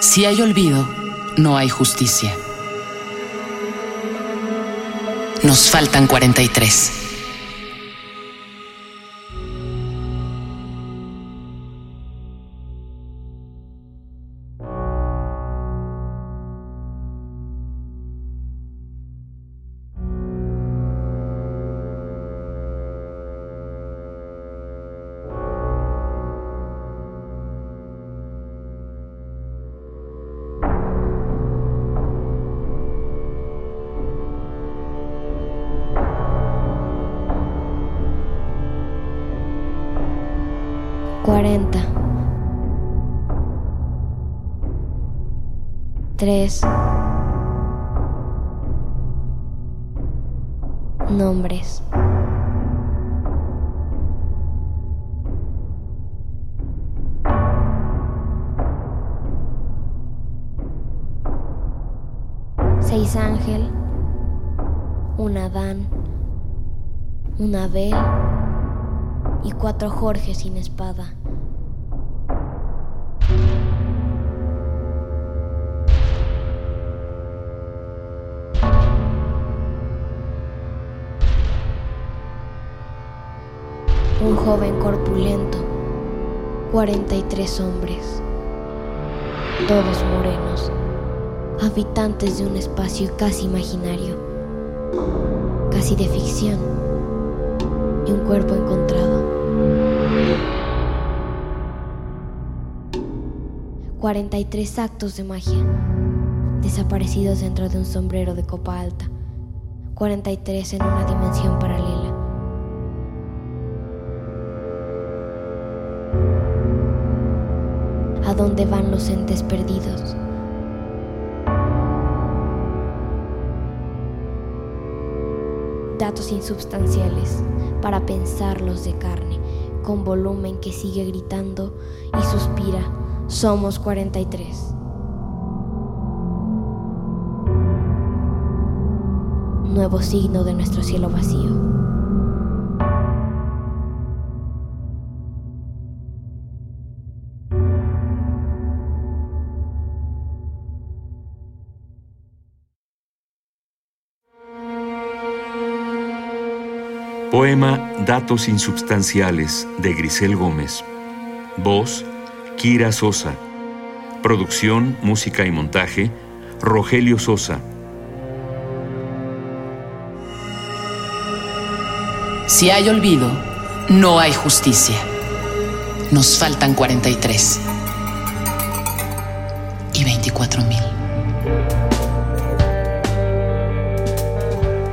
Si hay olvido, no hay justicia. Nos faltan 43. 40 3 Nombres. Seis Ángel, un Adán, un Abel y cuatro Jorge sin espada. Un joven corpulento, 43 hombres, todos morenos, habitantes de un espacio casi imaginario, casi de ficción, y un cuerpo encontrado. 43 actos de magia, desaparecidos dentro de un sombrero de copa alta, 43 en una dimensión paralela. ¿A dónde van los entes perdidos? Datos insubstanciales para pensarlos de carne, con volumen que sigue gritando y suspira. Somos 43. Nuevo signo de nuestro cielo vacío. Poema Datos Insubstanciales de Grisel Gómez. Voz, Kira Sosa. Producción, música y montaje, Rogelio Sosa. Si hay olvido, no hay justicia. Nos faltan 43 y 24 mil.